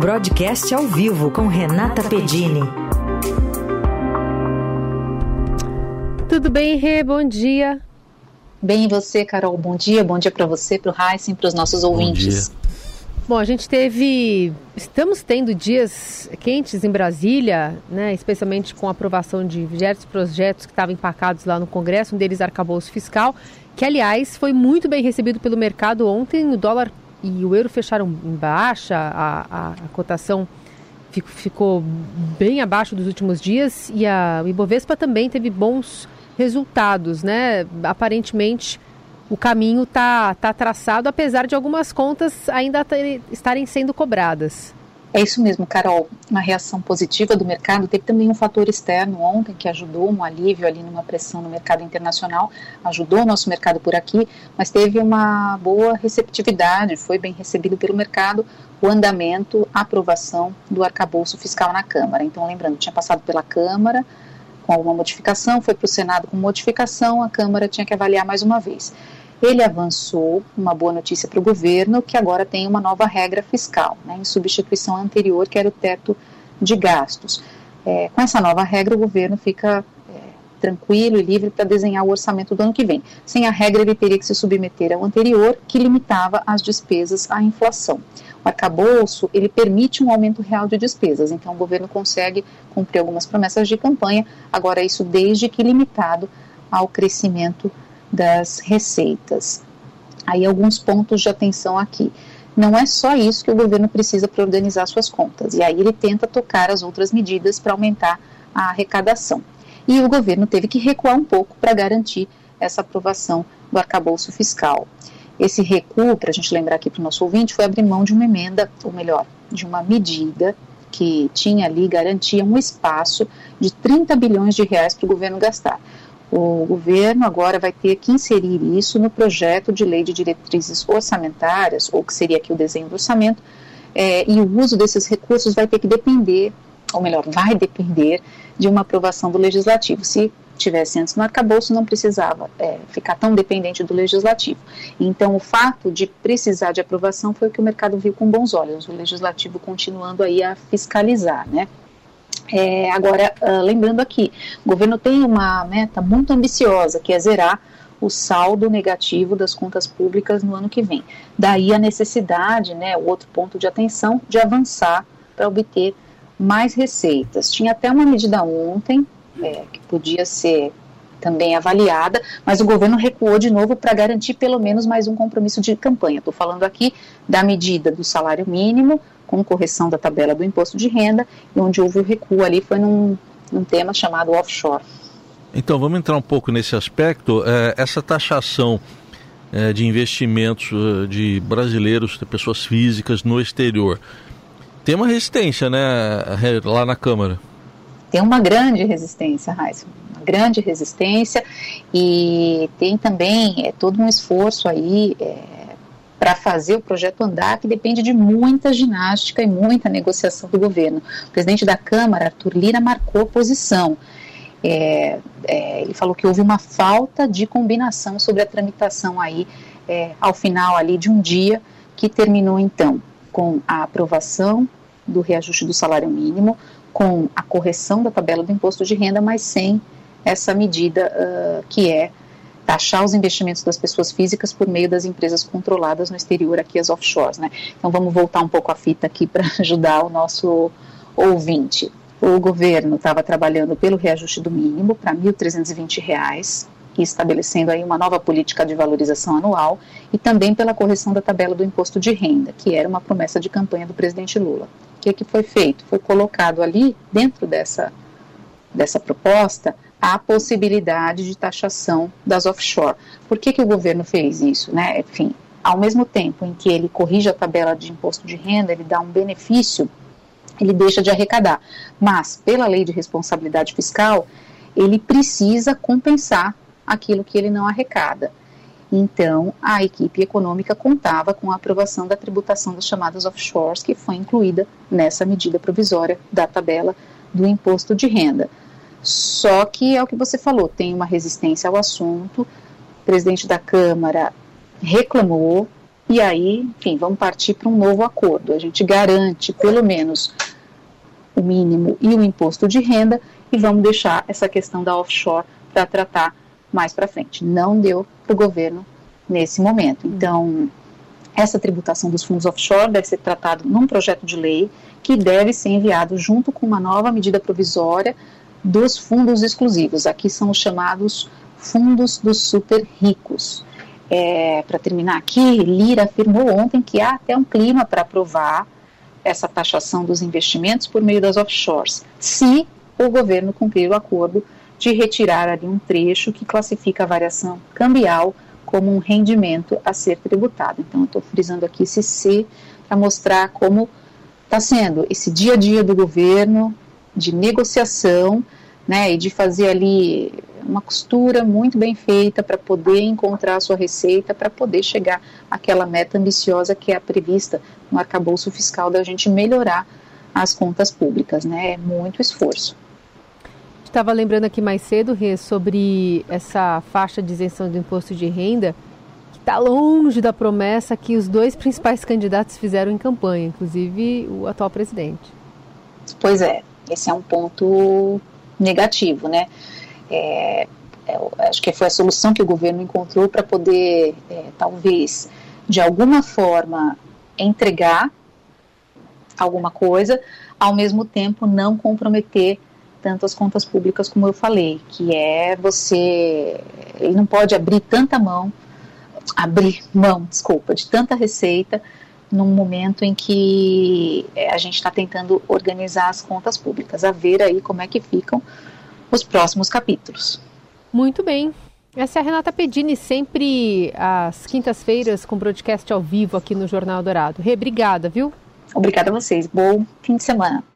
Broadcast ao vivo com Renata Pedini. Tudo bem, Rê? Bom dia. Bem, e você, Carol? Bom dia. Bom dia para você, para o Heisen, para os nossos ouvintes. Bom, Bom, a gente teve. Estamos tendo dias quentes em Brasília, né, especialmente com a aprovação de diversos projetos que estavam empacados lá no Congresso, um deles arcabouço fiscal, que, aliás, foi muito bem recebido pelo mercado ontem. O dólar e o euro fecharam em baixa, a, a, a cotação ficou bem abaixo dos últimos dias e a Ibovespa também teve bons resultados, né? Aparentemente o caminho está tá traçado, apesar de algumas contas ainda estarem sendo cobradas. É isso mesmo, Carol. Uma reação positiva do mercado. Teve também um fator externo ontem que ajudou um alívio ali numa pressão no mercado internacional, ajudou o nosso mercado por aqui, mas teve uma boa receptividade, foi bem recebido pelo mercado o andamento, a aprovação do arcabouço fiscal na Câmara. Então, lembrando, tinha passado pela Câmara com alguma modificação, foi para o Senado com modificação, a Câmara tinha que avaliar mais uma vez. Ele avançou, uma boa notícia para o governo, que agora tem uma nova regra fiscal, né, em substituição à anterior, que era o teto de gastos. É, com essa nova regra, o governo fica é, tranquilo e livre para desenhar o orçamento do ano que vem. Sem a regra, ele teria que se submeter ao anterior, que limitava as despesas à inflação. O arcabouço, ele permite um aumento real de despesas, então o governo consegue cumprir algumas promessas de campanha, agora isso desde que limitado ao crescimento das receitas. Aí alguns pontos de atenção aqui. Não é só isso que o governo precisa para organizar suas contas, e aí ele tenta tocar as outras medidas para aumentar a arrecadação. E o governo teve que recuar um pouco para garantir essa aprovação do arcabouço fiscal. Esse recuo, para a gente lembrar aqui para o nosso ouvinte, foi abrir mão de uma emenda, ou melhor, de uma medida que tinha ali, garantia um espaço de 30 bilhões de reais para o governo gastar. O governo agora vai ter que inserir isso no projeto de lei de diretrizes orçamentárias, ou que seria aqui o desenho do orçamento, é, e o uso desses recursos vai ter que depender, ou melhor, vai depender de uma aprovação do legislativo. Se tivesse antes no arcabouço, não precisava é, ficar tão dependente do legislativo. Então, o fato de precisar de aprovação foi o que o mercado viu com bons olhos, o legislativo continuando aí a fiscalizar, né? É, agora, uh, lembrando aqui, o governo tem uma meta muito ambiciosa, que é zerar o saldo negativo das contas públicas no ano que vem. Daí a necessidade, né, o outro ponto de atenção, de avançar para obter mais receitas. Tinha até uma medida ontem, é, que podia ser também avaliada, mas o governo recuou de novo para garantir pelo menos mais um compromisso de campanha. Estou falando aqui da medida do salário mínimo, com correção da tabela do imposto de renda, e onde houve o recuo ali foi num, num tema chamado offshore. Então, vamos entrar um pouco nesse aspecto. É, essa taxação é, de investimentos é, de brasileiros, de pessoas físicas no exterior, tem uma resistência, né, lá na Câmara? Tem uma grande resistência, Raíssa, uma grande resistência, e tem também é, todo um esforço aí é, para fazer o projeto andar, que depende de muita ginástica e muita negociação do governo. O presidente da Câmara, Arthur Lira, marcou posição. É, é, ele falou que houve uma falta de combinação sobre a tramitação aí é, ao final ali de um dia que terminou então com a aprovação do reajuste do salário mínimo, com a correção da tabela do imposto de renda, mas sem essa medida uh, que é taxar os investimentos das pessoas físicas por meio das empresas controladas no exterior, aqui as offshores. Né? Então vamos voltar um pouco a fita aqui para ajudar o nosso ouvinte. O governo estava trabalhando pelo reajuste do mínimo para R$ 1.320, estabelecendo aí uma nova política de valorização anual, e também pela correção da tabela do imposto de renda, que era uma promessa de campanha do presidente Lula. O que, que foi feito? Foi colocado ali, dentro dessa, dessa proposta, a possibilidade de taxação das offshore. Por que, que o governo fez isso? Né? Enfim, ao mesmo tempo em que ele corrige a tabela de imposto de renda, ele dá um benefício, ele deixa de arrecadar. Mas, pela lei de responsabilidade fiscal, ele precisa compensar aquilo que ele não arrecada. Então, a equipe econômica contava com a aprovação da tributação das chamadas offshores, que foi incluída nessa medida provisória da tabela do imposto de renda. Só que é o que você falou, tem uma resistência ao assunto. O presidente da Câmara reclamou, e aí, enfim, vamos partir para um novo acordo. A gente garante pelo menos o mínimo e o imposto de renda e vamos deixar essa questão da offshore para tratar mais para frente. Não deu para o governo nesse momento. Então, essa tributação dos fundos offshore deve ser tratado num projeto de lei que deve ser enviado junto com uma nova medida provisória dos fundos exclusivos. Aqui são os chamados fundos dos super ricos. É, para terminar aqui, Lira afirmou ontem que há até um clima para aprovar essa taxação dos investimentos por meio das offshores, se o governo cumprir o acordo de retirar ali um trecho que classifica a variação cambial como um rendimento a ser tributado. Então, eu estou frisando aqui esse C para mostrar como está sendo esse dia a dia do governo de negociação, né, e de fazer ali uma costura muito bem feita para poder encontrar a sua receita, para poder chegar àquela meta ambiciosa que é a prevista no arcabouço fiscal da gente melhorar as contas públicas, né? É muito esforço. Estava lembrando aqui mais cedo, Rê, sobre essa faixa de isenção do imposto de renda, que está longe da promessa que os dois principais candidatos fizeram em campanha, inclusive o atual presidente. Pois é, esse é um ponto negativo, né? É, é, acho que foi a solução que o governo encontrou para poder, é, talvez, de alguma forma, entregar alguma coisa, ao mesmo tempo não comprometer tanto as contas públicas como eu falei, que é você, ele não pode abrir tanta mão, abrir mão, desculpa, de tanta receita num momento em que é, a gente está tentando organizar as contas públicas, a ver aí como é que ficam os próximos capítulos. Muito bem. Essa é a Renata Pedini, sempre às quintas-feiras com broadcast ao vivo aqui no Jornal Dourado. Rê, obrigada, viu? Obrigada a vocês. Bom fim de semana.